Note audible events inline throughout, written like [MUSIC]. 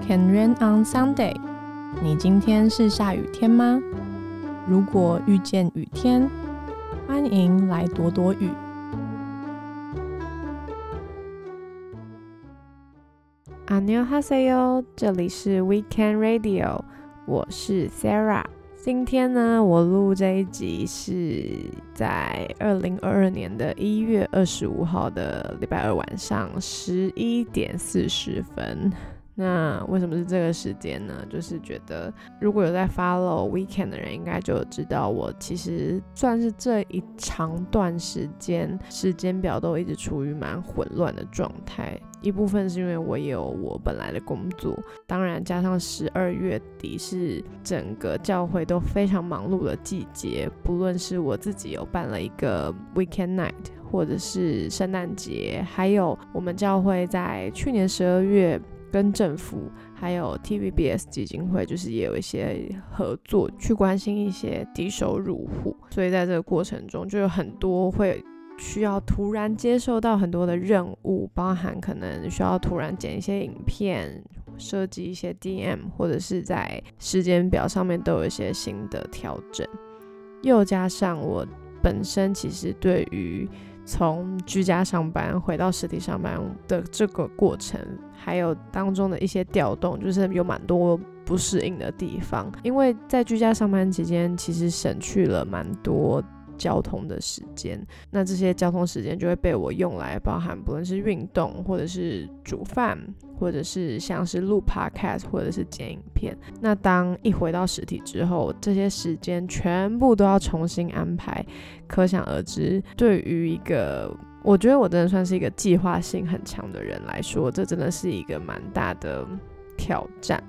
Can rain on Sunday？你今天是下雨天吗？如果遇见雨天，欢迎来躲躲雨。阿牛哈塞哟，这里是 Weekend Radio，我是 Sarah。今天呢，我录这一集是在二零二二年的一月二十五号的礼拜二晚上十一点四十分。那为什么是这个时间呢？就是觉得如果有在 follow weekend 的人，应该就知道我其实算是这一长段时间时间表都一直处于蛮混乱的状态。一部分是因为我有我本来的工作，当然加上十二月底是整个教会都非常忙碌的季节，不论是我自己有办了一个 weekend night，或者是圣诞节，还有我们教会在去年十二月。跟政府还有 TVBS 基金会，就是也有一些合作，去关心一些低收入户。所以在这个过程中，就有很多会需要突然接受到很多的任务，包含可能需要突然剪一些影片，设计一些 DM，或者是在时间表上面都有一些新的调整。又加上我本身其实对于从居家上班回到实体上班的这个过程，还有当中的一些调动，就是有蛮多不适应的地方。因为在居家上班期间，其实省去了蛮多。交通的时间，那这些交通时间就会被我用来包含，不论是运动，或者是煮饭，或者是像是录 podcast，或者是剪影片。那当一回到实体之后，这些时间全部都要重新安排，可想而知，对于一个我觉得我真的算是一个计划性很强的人来说，这真的是一个蛮大的挑战。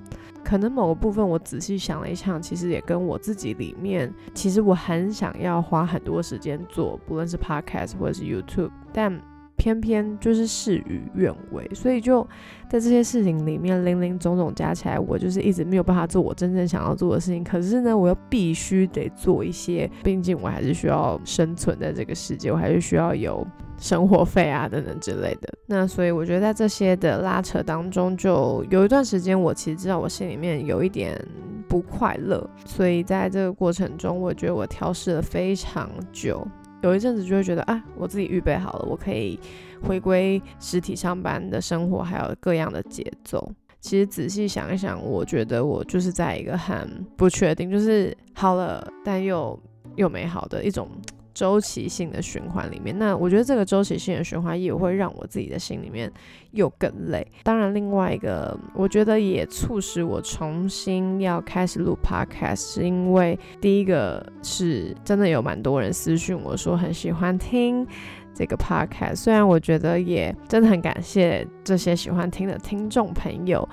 可能某个部分我仔细想了一下，其实也跟我自己里面，其实我很想要花很多时间做，不论是 podcast 或者是 YouTube，但偏偏就是事与愿违，所以就在这些事情里面，零零总总加起来，我就是一直没有办法做我真正想要做的事情。可是呢，我又必须得做一些，毕竟我还是需要生存在这个世界，我还是需要有。生活费啊，等等之类的。那所以我觉得在这些的拉扯当中，就有一段时间，我其实知道我心里面有一点不快乐。所以在这个过程中，我觉得我调试了非常久。有一阵子就会觉得啊，我自己预备好了，我可以回归实体上班的生活，还有各样的节奏。其实仔细想一想，我觉得我就是在一个很不确定，就是好了，但又又美好的一种。周期性的循环里面，那我觉得这个周期性的循环也会让我自己的心里面又更累。当然，另外一个我觉得也促使我重新要开始录 podcast，是因为第一个是真的有蛮多人私讯我说很喜欢听这个 podcast，虽然我觉得也真的很感谢这些喜欢听的听众朋友，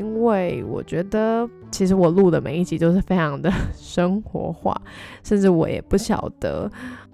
因为我觉得其实我录的每一集都是非常的 [LAUGHS] 生活化，甚至我也不晓得。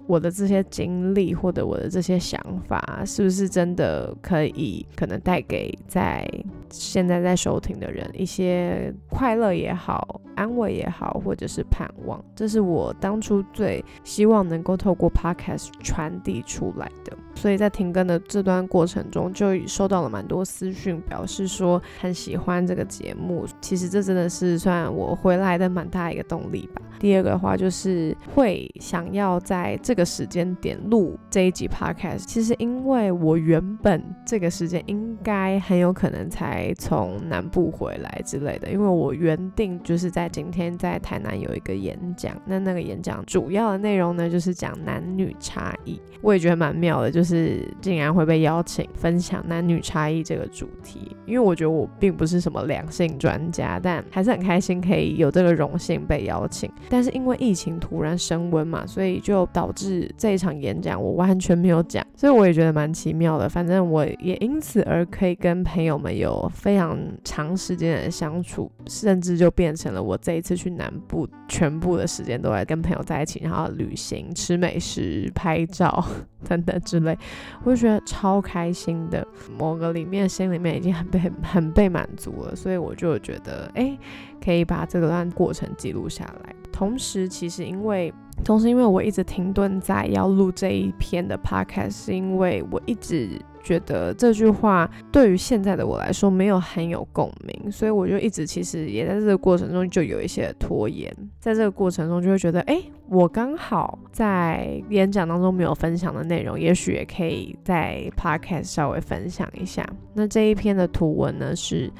我的这些经历或者我的这些想法，是不是真的可以可能带给在现在在收听的人一些快乐也好、安慰也好，或者是盼望？这是我当初最希望能够透过 podcast 传递出来的。所以在停更的这段过程中，就收到了蛮多私讯，表示说很喜欢这个节目。其实这真的是算我回来的蛮大一个动力吧。第二个的话就是会想要在这个时间点录这一集 podcast。其实因为我原本这个时间应该很有可能才从南部回来之类的，因为我原定就是在今天在台南有一个演讲，那那个演讲主要的内容呢就是讲男女差异。我也觉得蛮妙的，就是。竟然会被邀请分享男女差异这个主题，因为我觉得我并不是什么两性专家，但还是很开心可以有这个荣幸被邀请。但是因为疫情突然升温嘛，所以就导致这一场演讲我完全没有讲，所以我也觉得蛮奇妙的。反正我也因此而可以跟朋友们有非常长时间的相处，甚至就变成了我这一次去南部全部的时间都在跟朋友在一起，然后旅行、吃美食、拍照 [LAUGHS] 等等之类。我就觉得超开心的，某个里面心里面已经很被 [LAUGHS] 很被满足了，所以我就觉得，哎，可以把这段过程记录下来。同时，其实因为，同时因为我一直停顿在要录这一篇的 podcast，是因为我一直。觉得这句话对于现在的我来说没有很有共鸣，所以我就一直其实也在这个过程中就有一些拖延，在这个过程中就会觉得，哎，我刚好在演讲当中没有分享的内容，也许也可以在 podcast 稍微分享一下。那这一篇的图文呢是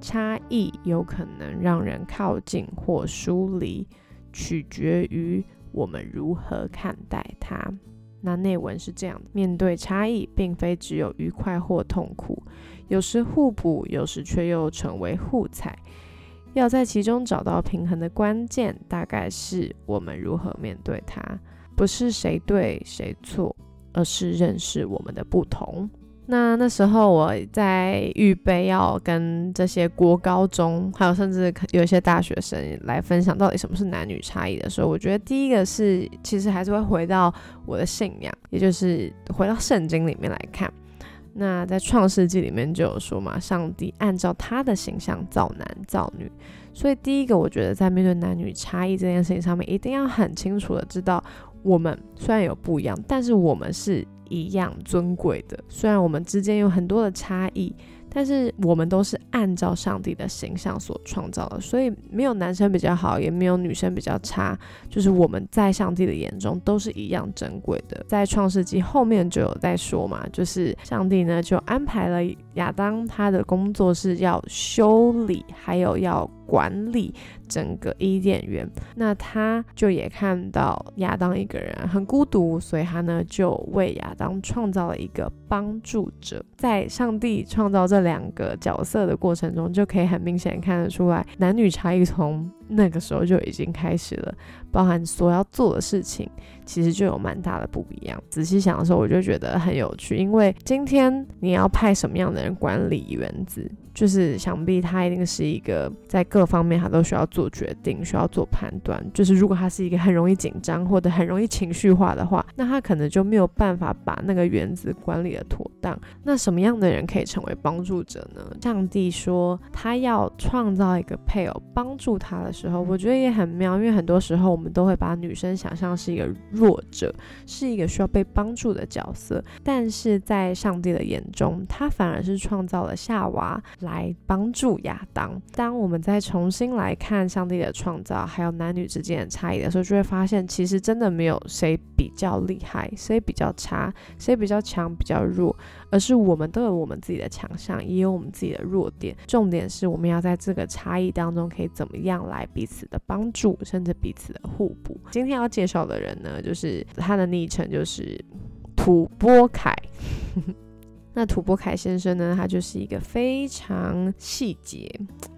差异有可能让人靠近或疏离，取决于我们如何看待它。那内文是这样：面对差异，并非只有愉快或痛苦，有时互补，有时却又成为互踩。要在其中找到平衡的关键，大概是我们如何面对它，不是谁对谁错，而是认识我们的不同。那那时候我在预备要跟这些国高中，还有甚至有一些大学生来分享到底什么是男女差异的时候，我觉得第一个是其实还是会回到我的信仰，也就是回到圣经里面来看。那在创世纪里面就有说嘛，上帝按照他的形象造男造女，所以第一个我觉得在面对男女差异这件事情上面，一定要很清楚的知道，我们虽然有不一样，但是我们是。一样尊贵的，虽然我们之间有很多的差异，但是我们都是按照上帝的形象所创造的，所以没有男生比较好，也没有女生比较差，就是我们在上帝的眼中都是一样珍贵的。在创世纪后面就有在说嘛，就是上帝呢就安排了亚当，他的工作是要修理，还有要管理。整个伊甸园，那他就也看到亚当一个人很孤独，所以他呢就为亚当创造了一个帮助者。在上帝创造这两个角色的过程中，就可以很明显看得出来，男女差异从那个时候就已经开始了，包含所要做的事情，其实就有蛮大的不一样。仔细想的时候，我就觉得很有趣，因为今天你要派什么样的人管理园子？就是想必他一定是一个在各方面他都需要做决定、需要做判断。就是如果他是一个很容易紧张或者很容易情绪化的话，那他可能就没有办法把那个园子管理的妥当。那什么样的人可以成为帮助者呢？上帝说他要创造一个配偶帮助他的时候，我觉得也很妙，因为很多时候我们都会把女生想象是一个弱者，是一个需要被帮助的角色。但是在上帝的眼中，他反而是创造了夏娃。来帮助亚当。当我们再重新来看上帝的创造，还有男女之间的差异的时候，就会发现，其实真的没有谁比较厉害，谁比较差，谁比较强，比较弱，而是我们都有我们自己的强项，也有我们自己的弱点。重点是我们要在这个差异当中，可以怎么样来彼此的帮助，甚至彼此的互补。今天要介绍的人呢，就是他的昵称就是土波凯。[LAUGHS] 那土波凯先生呢？他就是一个非常细节，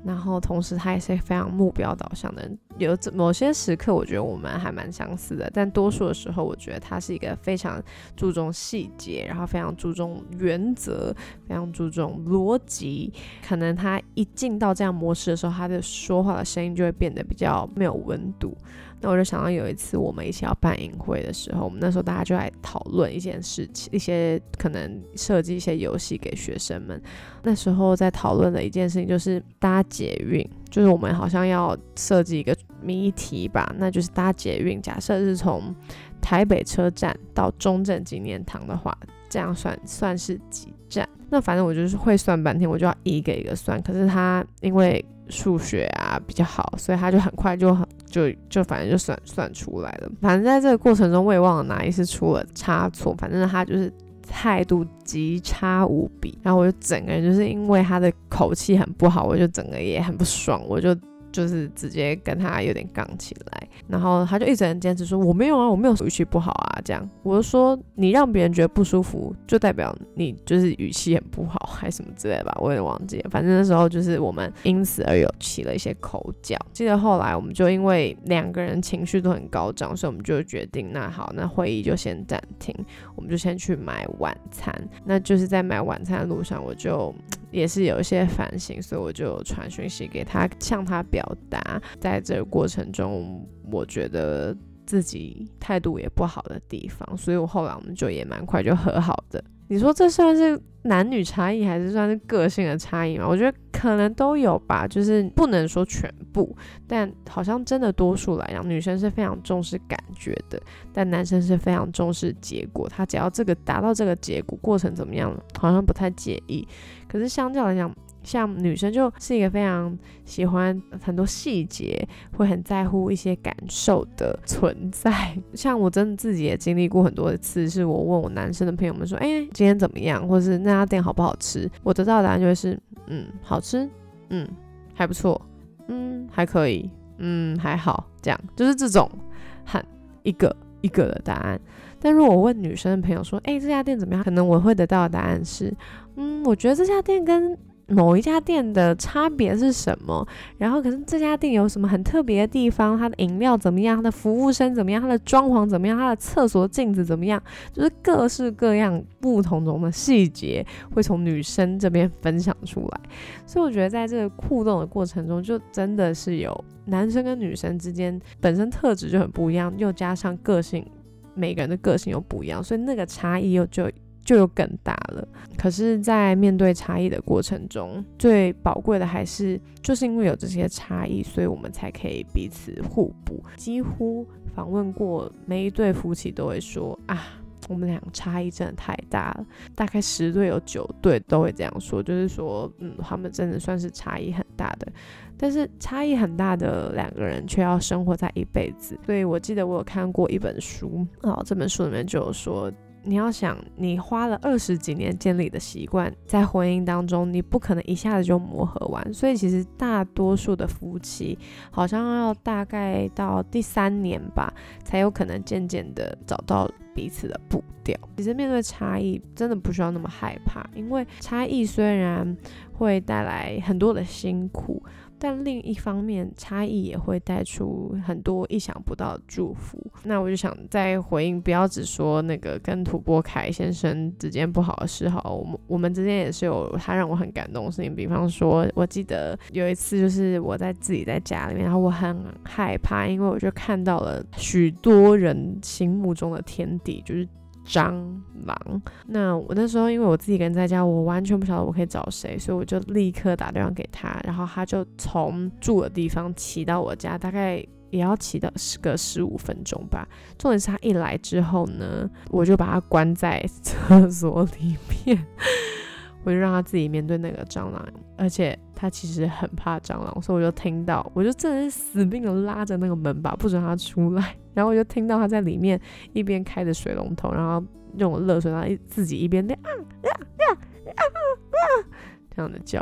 然后同时他也是非常目标导向的人。有某些时刻，我觉得我们还蛮相似的，但多数的时候，我觉得他是一个非常注重细节，然后非常注重原则，非常注重逻辑。可能他一进到这样模式的时候，他的说话的声音就会变得比较没有温度。那我就想到有一次我们一起要办影会的时候，我们那时候大家就来讨论一件事情，一些可能设计一些游戏给学生们。那时候在讨论的一件事情就是搭捷运，就是我们好像要设计一个谜题吧，那就是搭捷运。假设是从台北车站到中正纪念堂的话，这样算算是几站？那反正我就是会算半天，我就要一个一个算。可是他因为数学啊比较好，所以他就很快就很就就反正就算算出来了。反正在这个过程中，我也忘了哪一次出了差错。反正他就是态度极差无比，然后我就整个人就是因为他的口气很不好，我就整个也很不爽，我就。就是直接跟他有点杠起来，然后他就一直很坚持说我没有啊，我没有语气不好啊，这样我就说你让别人觉得不舒服，就代表你就是语气很不好，还是什么之类的吧，我有点忘记了。反正那时候就是我们因此而有起了一些口角。记得后来我们就因为两个人情绪都很高涨，所以我们就决定那好，那会议就先暂停，我们就先去买晚餐。那就是在买晚餐的路上，我就。也是有一些反省，所以我就传讯息给他，向他表达，在这个过程中，我觉得自己态度也不好的地方，所以我后来我们就也蛮快就和好的。你说这算是男女差异，还是算是个性的差异吗？我觉得可能都有吧，就是不能说全部，但好像真的多数来讲，女生是非常重视感觉的，但男生是非常重视结果。他只要这个达到这个结果，过程怎么样，好像不太介意。可是相较来讲，像女生就是一个非常喜欢很多细节，会很在乎一些感受的存在。像我真的自己也经历过很多次，是我问我男生的朋友们说：“哎，今天怎么样？”或是那家店好不好吃？我得到的答案就是：“嗯，好吃，嗯，还不错，嗯，还可以，嗯，还好。”这样就是这种很一个一个的答案。但如果我问女生的朋友说：“哎，这家店怎么样？”可能我会得到的答案是：“嗯，我觉得这家店跟……”某一家店的差别是什么？然后可是这家店有什么很特别的地方？它的饮料怎么样？它的服务生怎么样？它的装潢怎么样？它的厕所镜子怎么样？就是各式各样不同种的细节会从女生这边分享出来。所以我觉得在这个互动的过程中，就真的是有男生跟女生之间本身特质就很不一样，又加上个性，每个人的个性又不一样，所以那个差异又就。就有更大了。可是，在面对差异的过程中，最宝贵的还是就是因为有这些差异，所以我们才可以彼此互补。几乎访问过每一对夫妻都会说啊，我们俩差异真的太大了。大概十对有九对都会这样说，就是说，嗯，他们真的算是差异很大的。但是差异很大的两个人却要生活在一辈子。所以我记得我有看过一本书哦，这本书里面就有说。你要想，你花了二十几年建立的习惯，在婚姻当中，你不可能一下子就磨合完。所以，其实大多数的夫妻，好像要大概到第三年吧，才有可能渐渐的找到彼此的步调。其实，面对差异，真的不需要那么害怕，因为差异虽然会带来很多的辛苦。但另一方面，差异也会带出很多意想不到的祝福。那我就想再回应，不要只说那个跟土拨凯先生之间不好的事哈，我们我们之间也是有他让我很感动的事情。比方说，我记得有一次就是我在自己在家里面，然后我很害怕，因为我就看到了许多人心目中的天就是。蟑螂。那我那时候因为我自己一个人在家，我完全不晓得我可以找谁，所以我就立刻打电话给他，然后他就从住的地方骑到我家，大概也要骑到十个十五分钟吧。重点是他一来之后呢，我就把他关在厕所里面。我就让他自己面对那个蟑螂，而且他其实很怕蟑螂，所以我就听到，我就真的是死命的拉着那个门把，不准他出来。然后我就听到他在里面一边开着水龙头，然后用热水，然后自己一边啊啊啊啊啊这样的叫。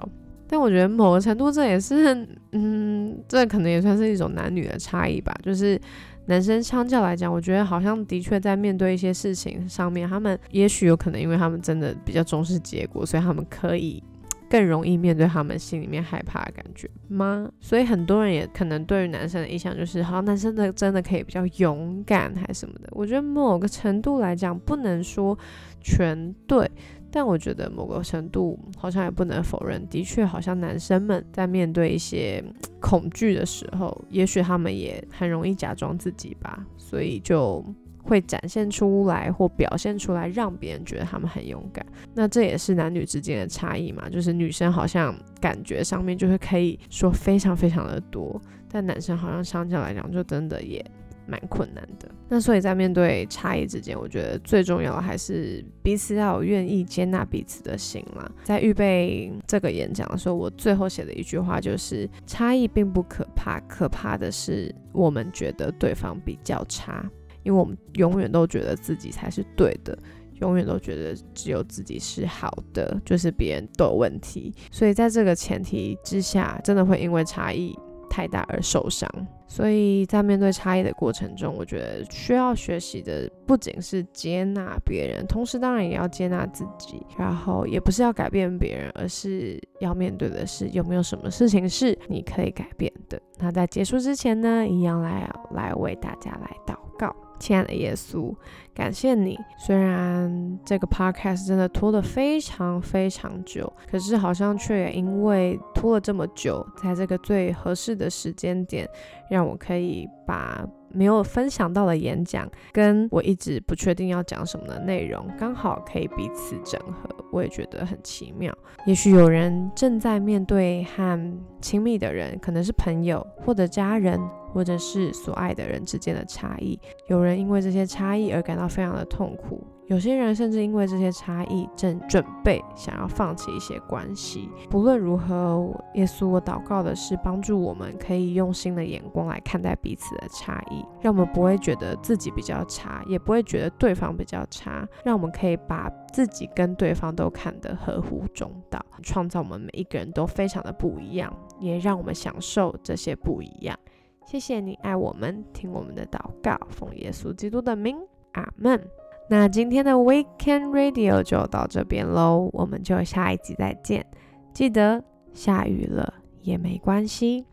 但我觉得某个程度这也是，嗯，这可能也算是一种男女的差异吧，就是。男生相较来讲，我觉得好像的确在面对一些事情上面，他们也许有可能，因为他们真的比较重视结果，所以他们可以更容易面对他们心里面害怕的感觉吗？所以很多人也可能对于男生的印象就是，好像男生的真的可以比较勇敢还是什么的。我觉得某个程度来讲，不能说全对。但我觉得某个程度好像也不能否认，的确好像男生们在面对一些恐惧的时候，也许他们也很容易假装自己吧，所以就会展现出来或表现出来，让别人觉得他们很勇敢。那这也是男女之间的差异嘛，就是女生好像感觉上面就是可以说非常非常的多，但男生好像相较来讲就真的也。蛮困难的，那所以在面对差异之间，我觉得最重要的还是彼此要有愿意接纳彼此的心啦。在预备这个演讲的时候，我最后写的一句话就是：差异并不可怕，可怕的是我们觉得对方比较差，因为我们永远都觉得自己才是对的，永远都觉得只有自己是好的，就是别人都有问题。所以在这个前提之下，真的会因为差异。太大而受伤，所以在面对差异的过程中，我觉得需要学习的不仅是接纳别人，同时当然也要接纳自己，然后也不是要改变别人，而是要面对的是有没有什么事情是你可以改变的。那在结束之前呢，一样来来为大家来祷告。亲爱的耶稣，感谢你。虽然这个 podcast 真的拖得非常非常久，可是好像却也因为拖了这么久，在这个最合适的时间点，让我可以把。没有分享到的演讲，跟我一直不确定要讲什么的内容，刚好可以彼此整合，我也觉得很奇妙。也许有人正在面对和亲密的人，可能是朋友或者家人。或者是所爱的人之间的差异，有人因为这些差异而感到非常的痛苦，有些人甚至因为这些差异正准备想要放弃一些关系。不论如何，耶稣，我祷告的是帮助我们可以用新的眼光来看待彼此的差异，让我们不会觉得自己比较差，也不会觉得对方比较差，让我们可以把自己跟对方都看得合乎中道，创造我们每一个人都非常的不一样，也让我们享受这些不一样。谢谢你爱我们，听我们的祷告，奉耶稣基督的名，阿门。那今天的 Weekend Radio 就到这边喽，我们就下一集再见。记得下雨了也没关系。